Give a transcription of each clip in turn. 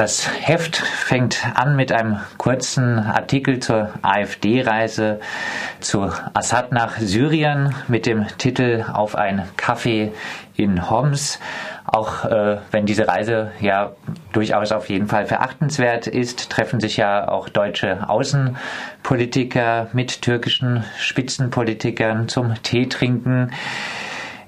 Das Heft fängt an mit einem kurzen Artikel zur AfD-Reise zu Assad nach Syrien mit dem Titel Auf ein Kaffee in Homs. Auch äh, wenn diese Reise ja durchaus auf jeden Fall verachtenswert ist, treffen sich ja auch deutsche Außenpolitiker mit türkischen Spitzenpolitikern zum Tee trinken.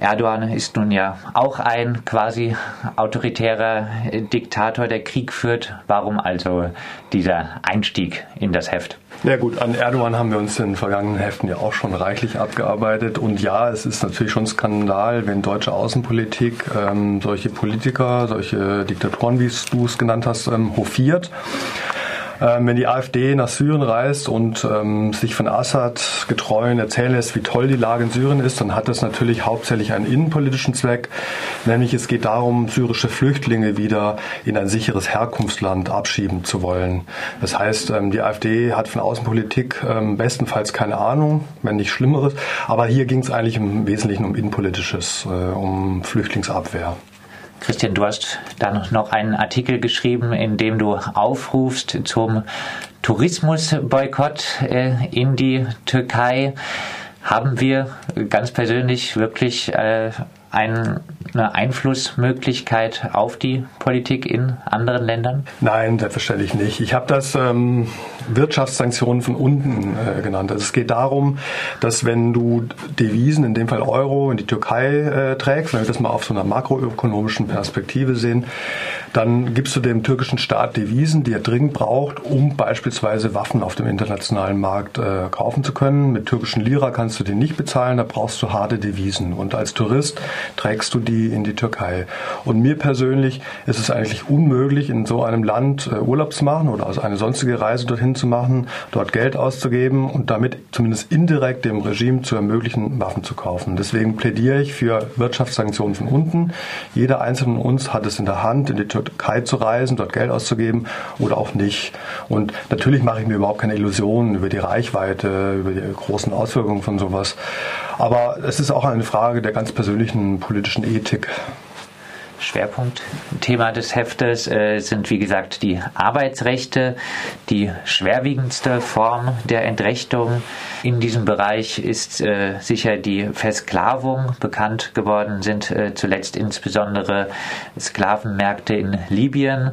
Erdogan ist nun ja auch ein quasi autoritärer Diktator, der Krieg führt. Warum also dieser Einstieg in das Heft? Ja gut, an Erdogan haben wir uns in den vergangenen Heften ja auch schon reichlich abgearbeitet. Und ja, es ist natürlich schon Skandal, wenn deutsche Außenpolitik ähm, solche Politiker, solche Diktatoren, wie du es genannt hast, ähm, hofiert. Ähm, wenn die AfD nach Syrien reist und ähm, sich von Assad getreuen erzählen lässt, wie toll die Lage in Syrien ist, dann hat das natürlich hauptsächlich einen innenpolitischen Zweck, nämlich es geht darum, syrische Flüchtlinge wieder in ein sicheres Herkunftsland abschieben zu wollen. Das heißt, ähm, die AfD hat von Außenpolitik ähm, bestenfalls keine Ahnung, wenn nicht Schlimmeres, aber hier ging es eigentlich im Wesentlichen um innenpolitisches, äh, um Flüchtlingsabwehr. Christian, du hast dann noch einen Artikel geschrieben, in dem du aufrufst zum Tourismusboykott äh, in die Türkei. Haben wir ganz persönlich wirklich äh, eine Einflussmöglichkeit auf die Politik in anderen Ländern? Nein, selbstverständlich nicht. Ich habe das ähm, Wirtschaftssanktionen von unten äh, genannt. Also es geht darum, dass wenn du Devisen, in dem Fall Euro, in die Türkei äh, trägst, wenn wir das mal auf so einer makroökonomischen Perspektive sehen, dann gibst du dem türkischen Staat Devisen, die er dringend braucht, um beispielsweise Waffen auf dem internationalen Markt äh, kaufen zu können. Mit türkischen Lira kannst du die nicht bezahlen, da brauchst du harte Devisen. Und als Tourist trägst du die in die Türkei. Und mir persönlich ist es eigentlich unmöglich, in so einem Land äh, Urlaub zu machen oder also eine sonstige Reise dorthin zu machen, dort Geld auszugeben und damit zumindest indirekt dem Regime zu ermöglichen, Waffen zu kaufen. Deswegen plädiere ich für Wirtschaftssanktionen von unten. Jeder einzelne von uns hat es in der Hand, in die Türkei zu reisen, dort Geld auszugeben oder auch nicht. Und natürlich mache ich mir überhaupt keine Illusionen über die Reichweite, über die großen Auswirkungen von sowas. Aber es ist auch eine Frage der ganz persönlichen politischen Ethik. Schwerpunktthema des Heftes äh, sind, wie gesagt, die Arbeitsrechte, die schwerwiegendste Form der Entrechtung. In diesem Bereich ist äh, sicher die Versklavung bekannt geworden, sind äh, zuletzt insbesondere Sklavenmärkte in Libyen.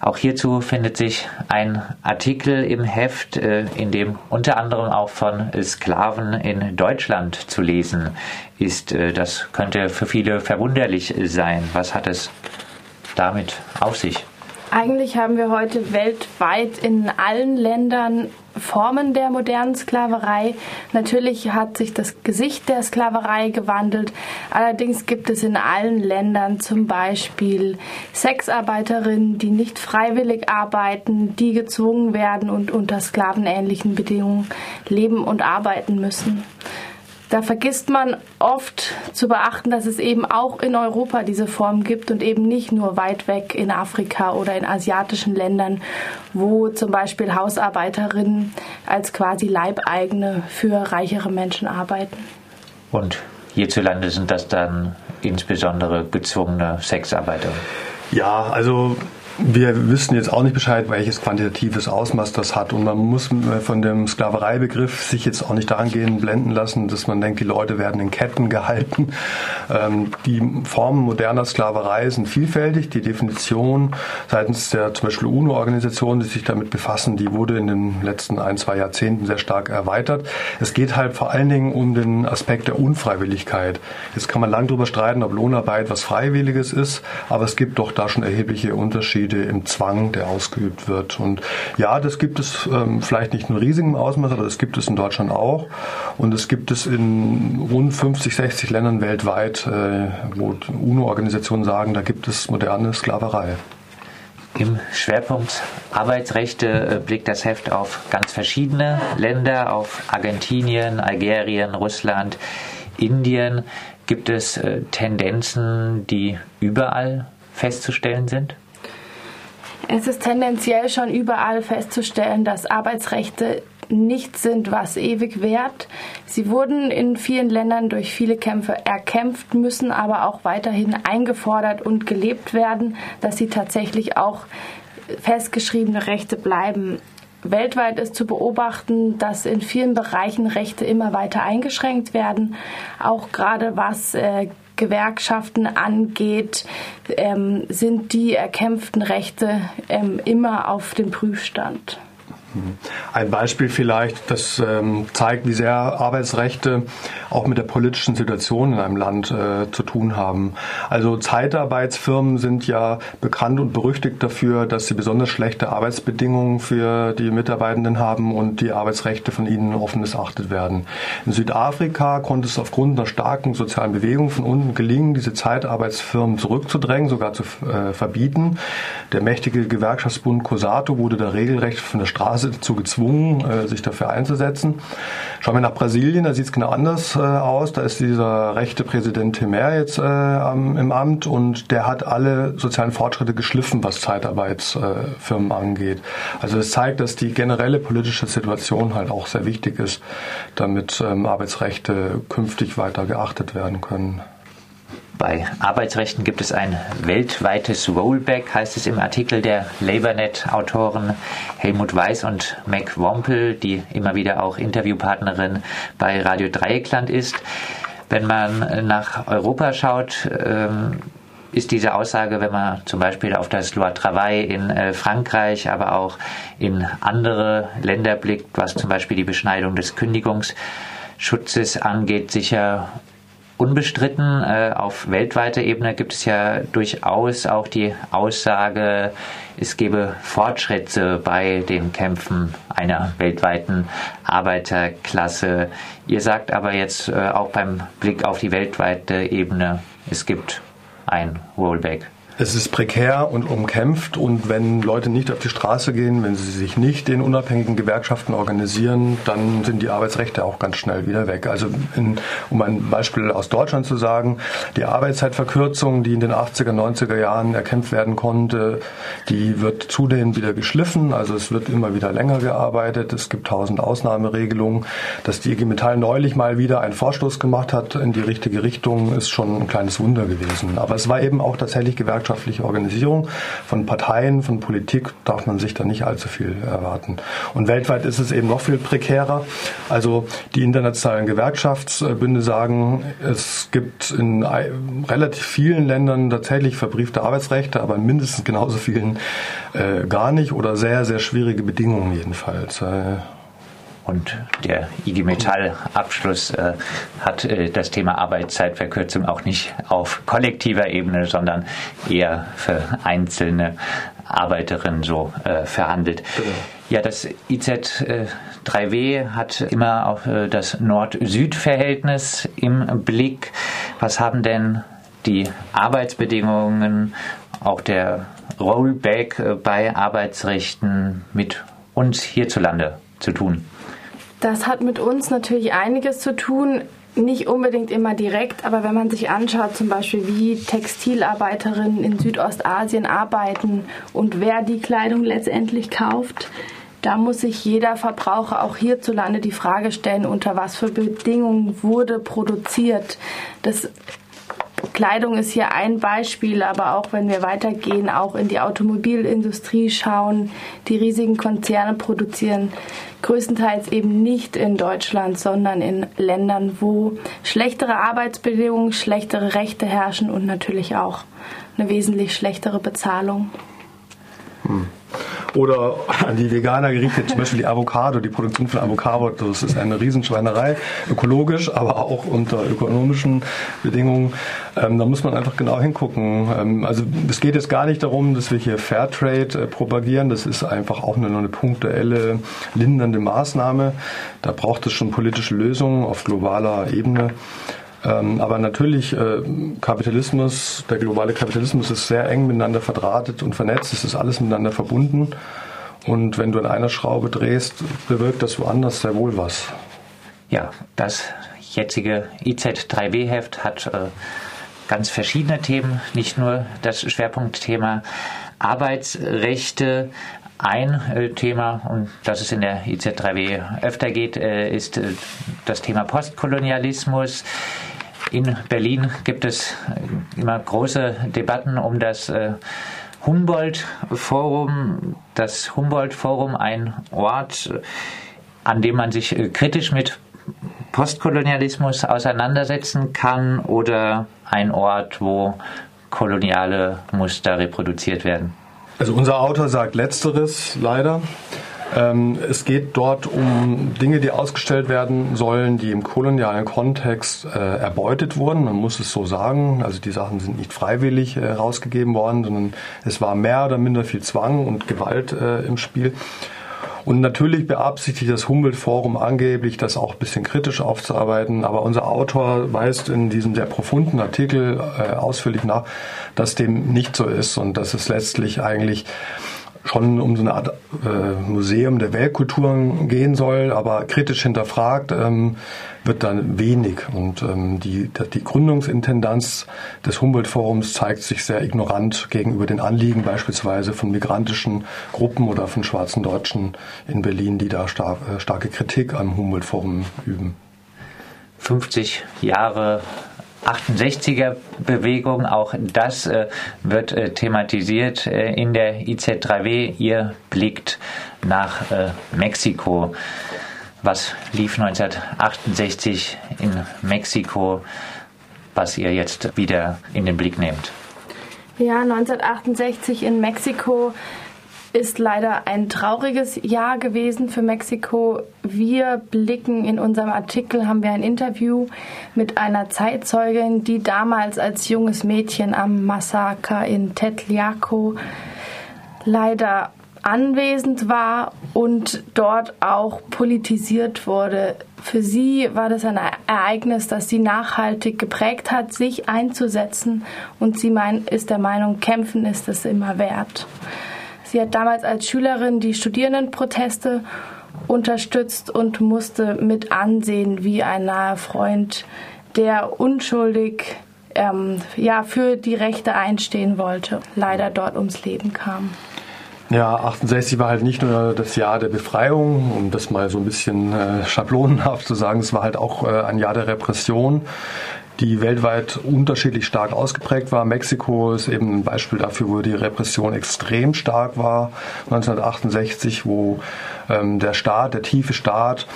Auch hierzu findet sich ein Artikel im Heft, äh, in dem unter anderem auch von Sklaven in Deutschland zu lesen ist. Äh, das könnte für viele verwunderlich sein. Was hat es damit auf sich? Eigentlich haben wir heute weltweit in allen Ländern Formen der modernen Sklaverei. Natürlich hat sich das Gesicht der Sklaverei gewandelt. Allerdings gibt es in allen Ländern zum Beispiel Sexarbeiterinnen, die nicht freiwillig arbeiten, die gezwungen werden und unter sklavenähnlichen Bedingungen leben und arbeiten müssen. Da vergisst man oft zu beachten, dass es eben auch in Europa diese Form gibt und eben nicht nur weit weg in Afrika oder in asiatischen Ländern, wo zum Beispiel Hausarbeiterinnen als quasi Leibeigene für reichere Menschen arbeiten. Und hierzulande sind das dann insbesondere gezwungene Sexarbeiter? Ja, also wir wissen jetzt auch nicht Bescheid, welches quantitatives Ausmaß das hat. Und man muss äh, von dem Sklavereibegriff sich jetzt auch nicht dahingehend blenden lassen, dass man denkt, die Leute werden in Ketten gehalten. Ähm, die Formen moderner Sklaverei sind vielfältig. Die Definition seitens der zum Beispiel UNO-Organisationen, die sich damit befassen, die wurde in den letzten ein, zwei Jahrzehnten sehr stark erweitert. Es geht halt vor allen Dingen um den Aspekt der Unfreiwilligkeit. Jetzt kann man lang darüber streiten, ob Lohnarbeit was Freiwilliges ist, aber es gibt doch da schon erhebliche Unterschiede Unterschiede im Zwang, der ausgeübt wird. Und ja, das gibt es ähm, vielleicht nicht in riesigem Ausmaß, aber das gibt es in Deutschland auch. Und es gibt es in rund 50, 60 Ländern weltweit, äh, wo UNO-Organisationen sagen, da gibt es moderne Sklaverei. Im Schwerpunkt Arbeitsrechte äh, blickt das Heft auf ganz verschiedene Länder, auf Argentinien, Algerien, Russland, Indien. Gibt es äh, Tendenzen, die überall festzustellen sind? Es ist tendenziell schon überall festzustellen, dass Arbeitsrechte nichts sind, was ewig währt. Sie wurden in vielen Ländern durch viele Kämpfe erkämpft, müssen aber auch weiterhin eingefordert und gelebt werden, dass sie tatsächlich auch festgeschriebene Rechte bleiben. Weltweit ist zu beobachten, dass in vielen Bereichen Rechte immer weiter eingeschränkt werden, auch gerade was äh, Gewerkschaften angeht, ähm, sind die erkämpften Rechte ähm, immer auf dem Prüfstand. Ein Beispiel vielleicht, das ähm, zeigt, wie sehr Arbeitsrechte auch mit der politischen Situation in einem Land äh, zu tun haben. Also Zeitarbeitsfirmen sind ja bekannt und berüchtigt dafür, dass sie besonders schlechte Arbeitsbedingungen für die Mitarbeitenden haben und die Arbeitsrechte von ihnen offen missachtet werden. In Südafrika konnte es aufgrund einer starken sozialen Bewegung von unten gelingen, diese Zeitarbeitsfirmen zurückzudrängen, sogar zu äh, verbieten. Der mächtige Gewerkschaftsbund COSATO wurde da regelrecht von der Straße dazu gezwungen, äh, sich dafür einzusetzen. Schauen wir nach Brasilien, da sieht es genau anders äh, aus. Da ist dieser rechte Präsident Temer jetzt äh, im Amt und der hat alle sozialen Fortschritte geschliffen, was Zeitarbeitsfirmen angeht. Also das zeigt, dass die generelle politische Situation halt auch sehr wichtig ist, damit ähm, Arbeitsrechte künftig weiter geachtet werden können. Bei Arbeitsrechten gibt es ein weltweites Rollback, heißt es im Artikel der LabourNet-Autoren Helmut Weiß und Mac Wompel, die immer wieder auch Interviewpartnerin bei Radio Dreieckland ist. Wenn man nach Europa schaut, ähm, ist diese Aussage, wenn man zum Beispiel auf das Loi Travail in äh, Frankreich, aber auch in andere Länder blickt, was zum Beispiel die Beschneidung des Kündigungsschutzes angeht, sicher unbestritten. Äh, auf weltweiter Ebene gibt es ja durchaus auch die Aussage, es gebe Fortschritte bei den Kämpfen einer weltweiten Arbeiterklasse. Ihr sagt aber jetzt äh, auch beim Blick auf die weltweite Ebene, es gibt ein Rollback. Es ist prekär und umkämpft und wenn Leute nicht auf die Straße gehen, wenn sie sich nicht in unabhängigen Gewerkschaften organisieren, dann sind die Arbeitsrechte auch ganz schnell wieder weg. Also in, um ein Beispiel aus Deutschland zu sagen, die Arbeitszeitverkürzung, die in den 80er, 90er Jahren erkämpft werden konnte, die wird zudem wieder geschliffen. Also es wird immer wieder länger gearbeitet. Es gibt tausend Ausnahmeregelungen. Dass die IG Metall neulich mal wieder einen Vorstoß gemacht hat in die richtige Richtung, ist schon ein kleines Wunder gewesen. Aber es war eben auch tatsächlich Gewerkschaft wirtschaftliche Organisierung. Von Parteien, von Politik darf man sich da nicht allzu viel erwarten. Und weltweit ist es eben noch viel prekärer. Also die internationalen Gewerkschaftsbünde sagen, es gibt in relativ vielen Ländern tatsächlich verbriefte Arbeitsrechte, aber in mindestens genauso vielen äh, gar nicht oder sehr, sehr schwierige Bedingungen jedenfalls. Äh, und der IG Metall-Abschluss äh, hat äh, das Thema Arbeitszeitverkürzung auch nicht auf kollektiver Ebene, sondern eher für einzelne Arbeiterinnen so äh, verhandelt. Genau. Ja, das IZ3W äh, hat immer auch äh, das Nord-Süd-Verhältnis im Blick. Was haben denn die Arbeitsbedingungen, auch der Rollback äh, bei Arbeitsrechten mit uns hierzulande zu tun? Das hat mit uns natürlich einiges zu tun. Nicht unbedingt immer direkt, aber wenn man sich anschaut, zum Beispiel wie Textilarbeiterinnen in Südostasien arbeiten und wer die Kleidung letztendlich kauft, da muss sich jeder Verbraucher auch hierzulande die Frage stellen, unter was für Bedingungen wurde produziert. Das Kleidung ist hier ein Beispiel, aber auch wenn wir weitergehen, auch in die Automobilindustrie schauen, die riesigen Konzerne produzieren größtenteils eben nicht in Deutschland, sondern in Ländern, wo schlechtere Arbeitsbedingungen, schlechtere Rechte herrschen und natürlich auch eine wesentlich schlechtere Bezahlung. Hm. Oder an die Veganer gerichtet, zum Beispiel die Avocado, die Produktion von Avocado, das ist eine Riesenschweinerei, ökologisch, aber auch unter ökonomischen Bedingungen. Ähm, da muss man einfach genau hingucken. Ähm, also es geht jetzt gar nicht darum, dass wir hier Fairtrade äh, propagieren, das ist einfach auch nur eine punktuelle, lindernde Maßnahme. Da braucht es schon politische Lösungen auf globaler Ebene. Ähm, aber natürlich, äh, Kapitalismus, der globale Kapitalismus ist sehr eng miteinander verdrahtet und vernetzt. Es ist alles miteinander verbunden. Und wenn du an einer Schraube drehst, bewirkt das woanders sehr wohl was. Ja, das jetzige IZ3W-Heft hat äh, ganz verschiedene Themen, nicht nur das Schwerpunktthema Arbeitsrechte. Ein äh, Thema, und das es in der IZ3W öfter geht, äh, ist das Thema Postkolonialismus. In Berlin gibt es immer große Debatten um das Humboldt-Forum. Das Humboldt-Forum ein Ort, an dem man sich kritisch mit Postkolonialismus auseinandersetzen kann oder ein Ort, wo koloniale Muster reproduziert werden? Also unser Autor sagt letzteres leider. Ähm, es geht dort um Dinge, die ausgestellt werden sollen, die im kolonialen Kontext äh, erbeutet wurden. Man muss es so sagen. Also die Sachen sind nicht freiwillig äh, rausgegeben worden, sondern es war mehr oder minder viel Zwang und Gewalt äh, im Spiel. Und natürlich beabsichtigt das Humboldt-Forum angeblich, das auch ein bisschen kritisch aufzuarbeiten. Aber unser Autor weist in diesem sehr profunden Artikel äh, ausführlich nach, dass dem nicht so ist und dass es letztlich eigentlich schon um so eine Art äh, Museum der Weltkulturen gehen soll, aber kritisch hinterfragt ähm, wird dann wenig. Und ähm, die, die Gründungsintendanz des Humboldt-Forums zeigt sich sehr ignorant gegenüber den Anliegen beispielsweise von migrantischen Gruppen oder von schwarzen Deutschen in Berlin, die da star äh, starke Kritik am Humboldt-Forum üben. 50 Jahre 68er Bewegung, auch das äh, wird äh, thematisiert äh, in der IZ3W. Ihr blickt nach äh, Mexiko. Was lief 1968 in Mexiko, was ihr jetzt wieder in den Blick nehmt? Ja, 1968 in Mexiko ist leider ein trauriges Jahr gewesen für Mexiko. Wir blicken in unserem Artikel, haben wir ein Interview mit einer Zeitzeugin, die damals als junges Mädchen am Massaker in Tetliaco leider anwesend war und dort auch politisiert wurde. Für sie war das ein Ereignis, das sie nachhaltig geprägt hat, sich einzusetzen und sie mein, ist der Meinung, kämpfen ist es immer wert. Sie hat damals als Schülerin die Studierendenproteste unterstützt und musste mit ansehen, wie ein naher Freund, der unschuldig ähm, ja, für die Rechte einstehen wollte, leider dort ums Leben kam. Ja, 68 war halt nicht nur das Jahr der Befreiung, um das mal so ein bisschen äh, schablonenhaft zu sagen, es war halt auch äh, ein Jahr der Repression die weltweit unterschiedlich stark ausgeprägt war. Mexiko ist eben ein Beispiel dafür, wo die Repression extrem stark war. 1968, wo ähm, der Staat, der tiefe Staat,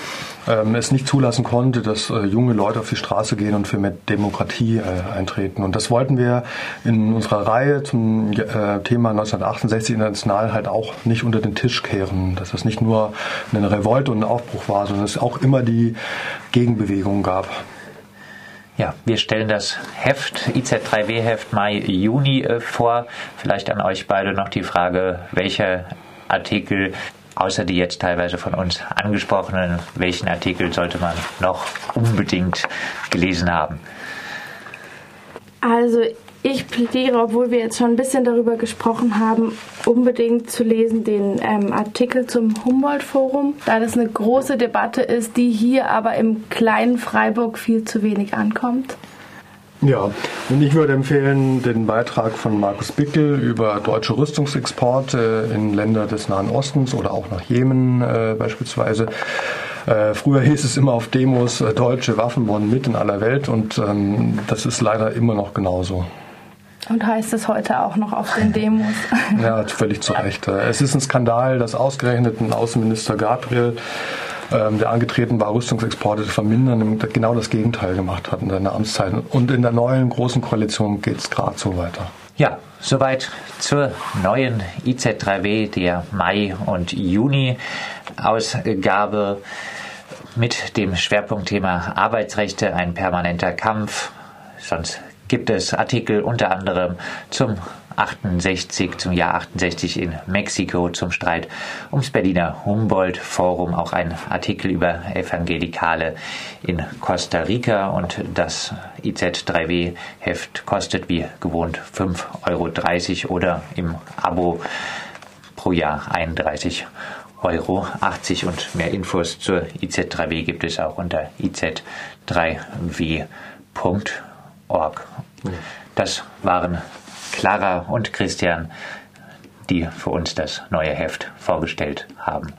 ähm, es nicht zulassen konnte, dass äh, junge Leute auf die Straße gehen und für mehr Demokratie äh, eintreten. Und das wollten wir in unserer Reihe zum äh, Thema 1968 international halt auch nicht unter den Tisch kehren. Dass das nicht nur eine Revolte und ein Aufbruch war, sondern es auch immer die Gegenbewegung gab. Ja, wir stellen das Heft, IZ3W-Heft Mai-Juni äh, vor. Vielleicht an euch beide noch die Frage, welcher Artikel, außer die jetzt teilweise von uns angesprochenen, welchen Artikel sollte man noch unbedingt gelesen haben? Also ich plädiere, obwohl wir jetzt schon ein bisschen darüber gesprochen haben, unbedingt zu lesen den ähm, Artikel zum Humboldt-Forum, da das eine große Debatte ist, die hier aber im kleinen Freiburg viel zu wenig ankommt. Ja, und ich würde empfehlen den Beitrag von Markus Bickel über deutsche Rüstungsexporte in Länder des Nahen Ostens oder auch nach Jemen äh, beispielsweise. Äh, früher hieß es immer auf Demos, äh, deutsche Waffen wurden mit in aller Welt und ähm, das ist leider immer noch genauso. Und heißt es heute auch noch auf den Demos. ja, völlig zu Recht. Es ist ein Skandal, dass ausgerechnet ein Außenminister Gabriel, ähm, der angetreten war, Rüstungsexporte zu vermindern, genau das Gegenteil gemacht hat in seiner Amtszeit. Und in der neuen großen Koalition geht es gerade so weiter. Ja, soweit zur neuen IZ3W, der Mai- und Juni-Ausgabe mit dem Schwerpunktthema Arbeitsrechte, ein permanenter Kampf. Sonst gibt es Artikel unter anderem zum 68, zum Jahr 68 in Mexiko, zum Streit ums Berliner Humboldt-Forum, auch ein Artikel über Evangelikale in Costa Rica. Und das IZ3W-Heft kostet wie gewohnt 5,30 Euro oder im Abo pro Jahr 31 Euro 80 und mehr Infos zur IZ3W gibt es auch unter iz3w.org. Das waren Clara und Christian, die für uns das neue Heft vorgestellt haben.